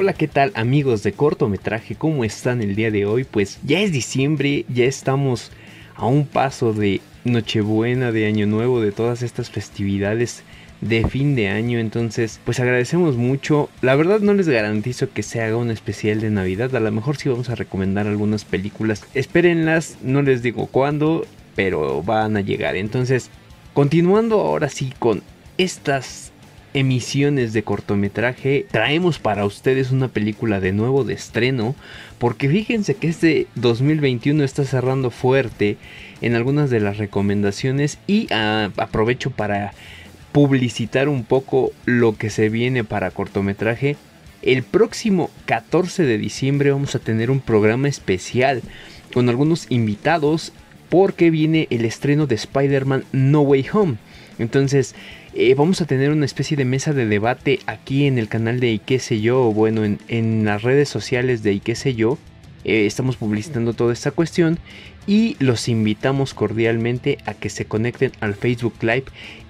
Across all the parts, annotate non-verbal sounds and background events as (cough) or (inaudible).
Hola, ¿qué tal amigos de cortometraje? ¿Cómo están el día de hoy? Pues ya es diciembre, ya estamos a un paso de Nochebuena, de Año Nuevo, de todas estas festividades de fin de año. Entonces, pues agradecemos mucho. La verdad no les garantizo que se haga un especial de Navidad. A lo mejor sí vamos a recomendar algunas películas. Espérenlas, no les digo cuándo, pero van a llegar. Entonces, continuando ahora sí con estas emisiones de cortometraje, traemos para ustedes una película de nuevo de estreno, porque fíjense que este 2021 está cerrando fuerte en algunas de las recomendaciones y ah, aprovecho para publicitar un poco lo que se viene para cortometraje. El próximo 14 de diciembre vamos a tener un programa especial con algunos invitados porque viene el estreno de Spider-Man No Way Home. Entonces eh, vamos a tener una especie de mesa de debate aquí en el canal de qué sé yo, o bueno, en, las redes sociales de qué sé yo. Eh, estamos publicitando toda esta cuestión y los invitamos cordialmente a que se conecten al Facebook Live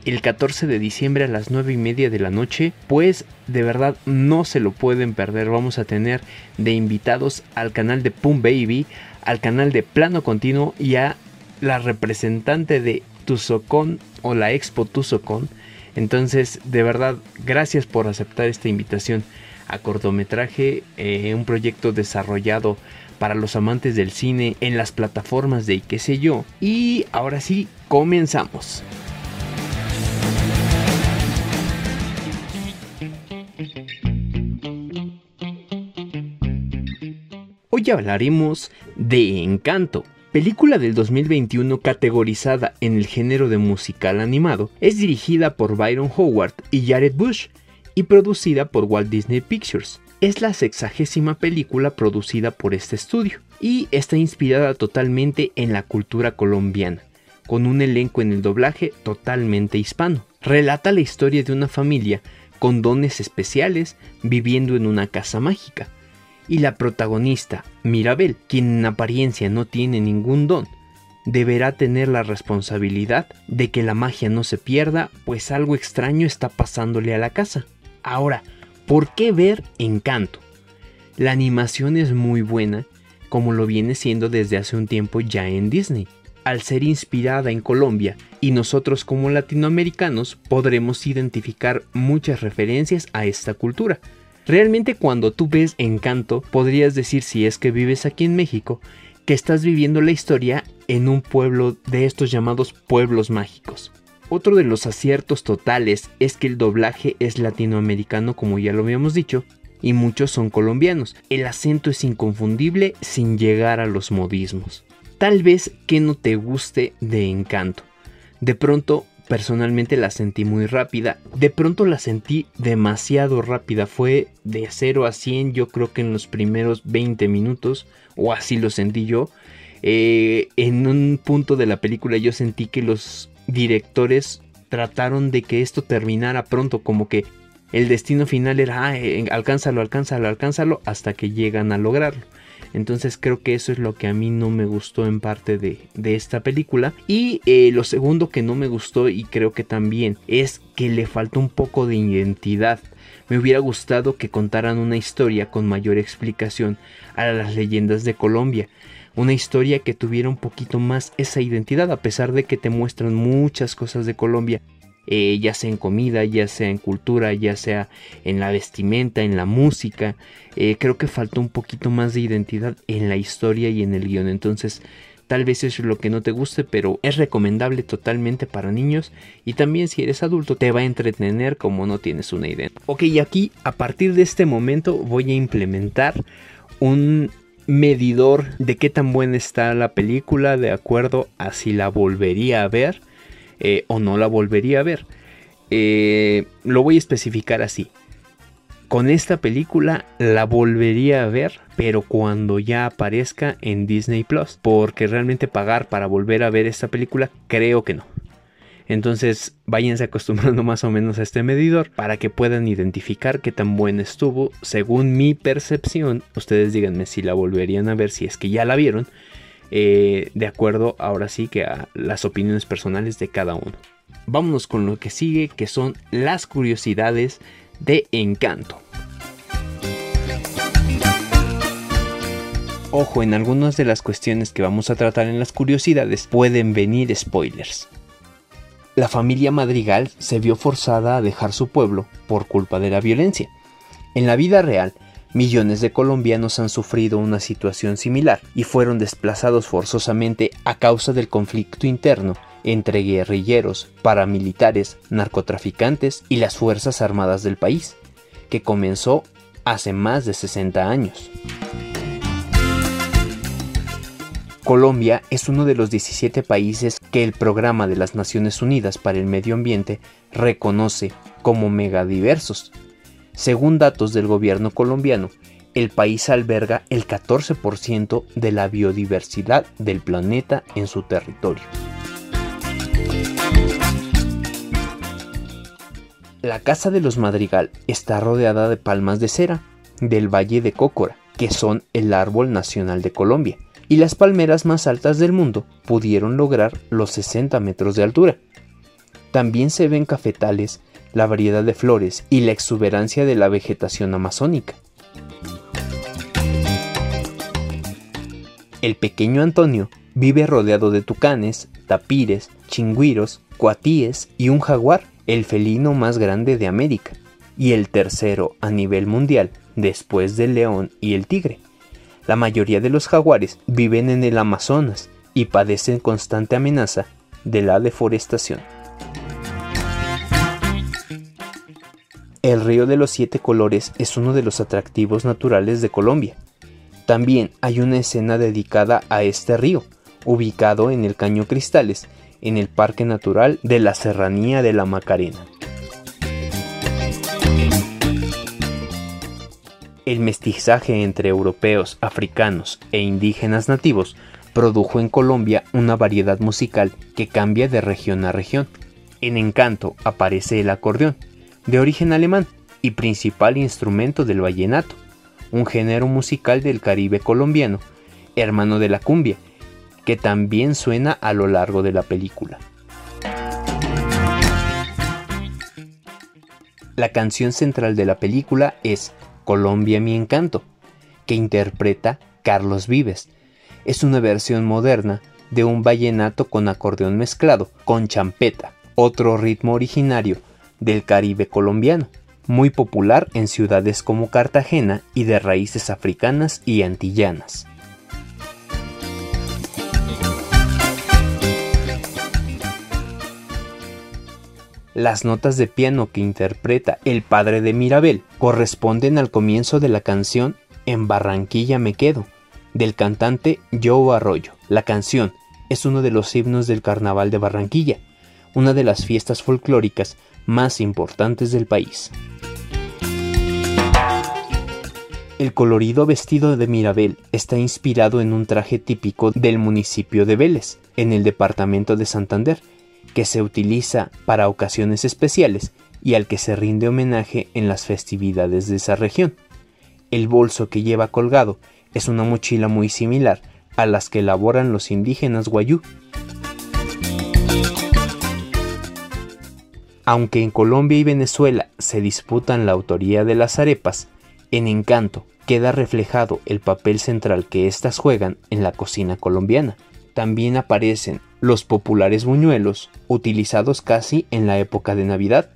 el 14 de diciembre a las 9 y media de la noche, pues de verdad no se lo pueden perder. Vamos a tener de invitados al canal de Pum Baby, al canal de Plano Continuo y a la representante de Tuzocon o la Expo Tuzocon. Entonces, de verdad, gracias por aceptar esta invitación a cortometraje, eh, un proyecto desarrollado para los amantes del cine en las plataformas de qué sé yo. Y ahora sí, comenzamos. Hoy hablaremos de Encanto, película del 2021 categorizada en el género de musical animado. Es dirigida por Byron Howard y Jared Bush y producida por Walt Disney Pictures. Es la sexagésima película producida por este estudio y está inspirada totalmente en la cultura colombiana, con un elenco en el doblaje totalmente hispano. Relata la historia de una familia con dones especiales viviendo en una casa mágica y la protagonista, Mirabel, quien en apariencia no tiene ningún don, deberá tener la responsabilidad de que la magia no se pierda, pues algo extraño está pasándole a la casa. Ahora, ¿por qué ver Encanto? La animación es muy buena, como lo viene siendo desde hace un tiempo ya en Disney. Al ser inspirada en Colombia y nosotros como latinoamericanos podremos identificar muchas referencias a esta cultura, Realmente cuando tú ves Encanto, podrías decir si es que vives aquí en México, que estás viviendo la historia en un pueblo de estos llamados pueblos mágicos. Otro de los aciertos totales es que el doblaje es latinoamericano como ya lo habíamos dicho, y muchos son colombianos. El acento es inconfundible sin llegar a los modismos. Tal vez que no te guste de encanto. De pronto personalmente la sentí muy rápida. De pronto la sentí demasiado rápida. Fue de 0 a 100 yo creo que en los primeros 20 minutos. O así lo sentí yo. Eh, en un punto de la película yo sentí que los directores trataron de que esto terminara pronto. Como que el destino final era, ah, eh, alcánzalo, alcánzalo, alcánzalo. Hasta que llegan a lograrlo. Entonces creo que eso es lo que a mí no me gustó en parte de, esta película. Y eh, lo segundo que no me gustó y creo que también es que le falta un poco de identidad. Me hubiera gustado que contaran una historia con mayor explicación a las leyendas de Colombia. Una historia que tuviera un poquito más esa identidad, a pesar de que te muestran muchas cosas de Colombia eh, ya sea en comida, ya sea en cultura, ya sea en la vestimenta, en la música. Eh, creo que faltó un poquito más de identidad en la historia y en el guion. Entonces, tal vez eso es lo que no te guste, pero es recomendable totalmente para niños y también si eres adulto te va a entretener como no tienes una idea. Ok, y aquí a partir de este momento voy a implementar un medidor de qué tan buena está la película de acuerdo a si la volvería a ver eh, o no la volvería a ver. Eh, lo voy a especificar así. Con esta película la volvería a ver, pero cuando ya aparezca en Disney Plus. Porque realmente pagar para volver a ver esta película, creo que no. Entonces váyanse acostumbrando (laughs) más o menos a este medidor para que puedan identificar qué tan buena estuvo. Según mi percepción, ustedes díganme si la volverían a ver, si es que ya la vieron. Eh, de acuerdo ahora sí que a las opiniones personales de cada uno. Vámonos con lo que sigue, que son las curiosidades de Encanto. Ojo, en algunas de las cuestiones que vamos a tratar en las curiosidades pueden venir spoilers. La familia Madrigal se vio forzada a dejar su pueblo por culpa de la violencia. En la vida real, millones de colombianos han sufrido una situación similar y fueron desplazados forzosamente a causa del conflicto interno entre guerrilleros, paramilitares, narcotraficantes y las Fuerzas Armadas del país, que comenzó hace más de 60 años. Colombia es uno de los 17 países que el Programa de las Naciones Unidas para el Medio Ambiente reconoce como megadiversos. Según datos del gobierno colombiano, el país alberga el 14% de la biodiversidad del planeta en su territorio. La casa de los Madrigal está rodeada de palmas de cera del Valle de Cócora, que son el árbol nacional de Colombia y las palmeras más altas del mundo pudieron lograr los 60 metros de altura. También se ven cafetales, la variedad de flores y la exuberancia de la vegetación amazónica. El pequeño Antonio vive rodeado de tucanes, tapires, chingüiros, cuatíes y un jaguar, el felino más grande de América, y el tercero a nivel mundial, después del león y el tigre. La mayoría de los jaguares viven en el Amazonas y padecen constante amenaza de la deforestación. El río de los siete colores es uno de los atractivos naturales de Colombia. También hay una escena dedicada a este río, ubicado en el Caño Cristales, en el Parque Natural de la Serranía de la Macarena. El mestizaje entre europeos, africanos e indígenas nativos produjo en Colombia una variedad musical que cambia de región a región. En Encanto aparece el acordeón, de origen alemán y principal instrumento del vallenato, un género musical del Caribe colombiano, hermano de la cumbia, que también suena a lo largo de la película. La canción central de la película es Colombia mi encanto, que interpreta Carlos Vives. Es una versión moderna de un vallenato con acordeón mezclado con champeta, otro ritmo originario del Caribe colombiano, muy popular en ciudades como Cartagena y de raíces africanas y antillanas. Las notas de piano que interpreta el padre de Mirabel corresponden al comienzo de la canción En Barranquilla me quedo, del cantante Joe Arroyo. La canción es uno de los himnos del Carnaval de Barranquilla, una de las fiestas folclóricas más importantes del país. El colorido vestido de Mirabel está inspirado en un traje típico del municipio de Vélez, en el departamento de Santander, que se utiliza para ocasiones especiales y al que se rinde homenaje en las festividades de esa región. El bolso que lleva colgado es una mochila muy similar a las que elaboran los indígenas guayú. Aunque en Colombia y Venezuela se disputan la autoría de las arepas, en Encanto queda reflejado el papel central que éstas juegan en la cocina colombiana. También aparecen los populares buñuelos, utilizados casi en la época de Navidad.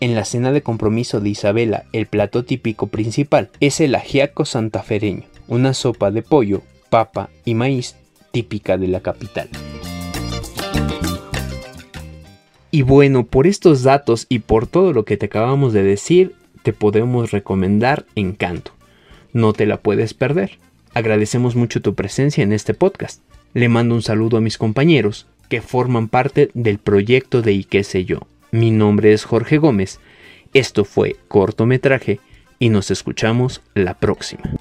En la cena de compromiso de Isabela, el plato típico principal es el ajiaco santafereño, una sopa de pollo, papa y maíz típica de la capital. Y bueno, por estos datos y por todo lo que te acabamos de decir, te podemos recomendar Encanto. No te la puedes perder. Agradecemos mucho tu presencia en este podcast. Le mando un saludo a mis compañeros que forman parte del proyecto de Y qué yo. Mi nombre es Jorge Gómez. Esto fue cortometraje y nos escuchamos la próxima.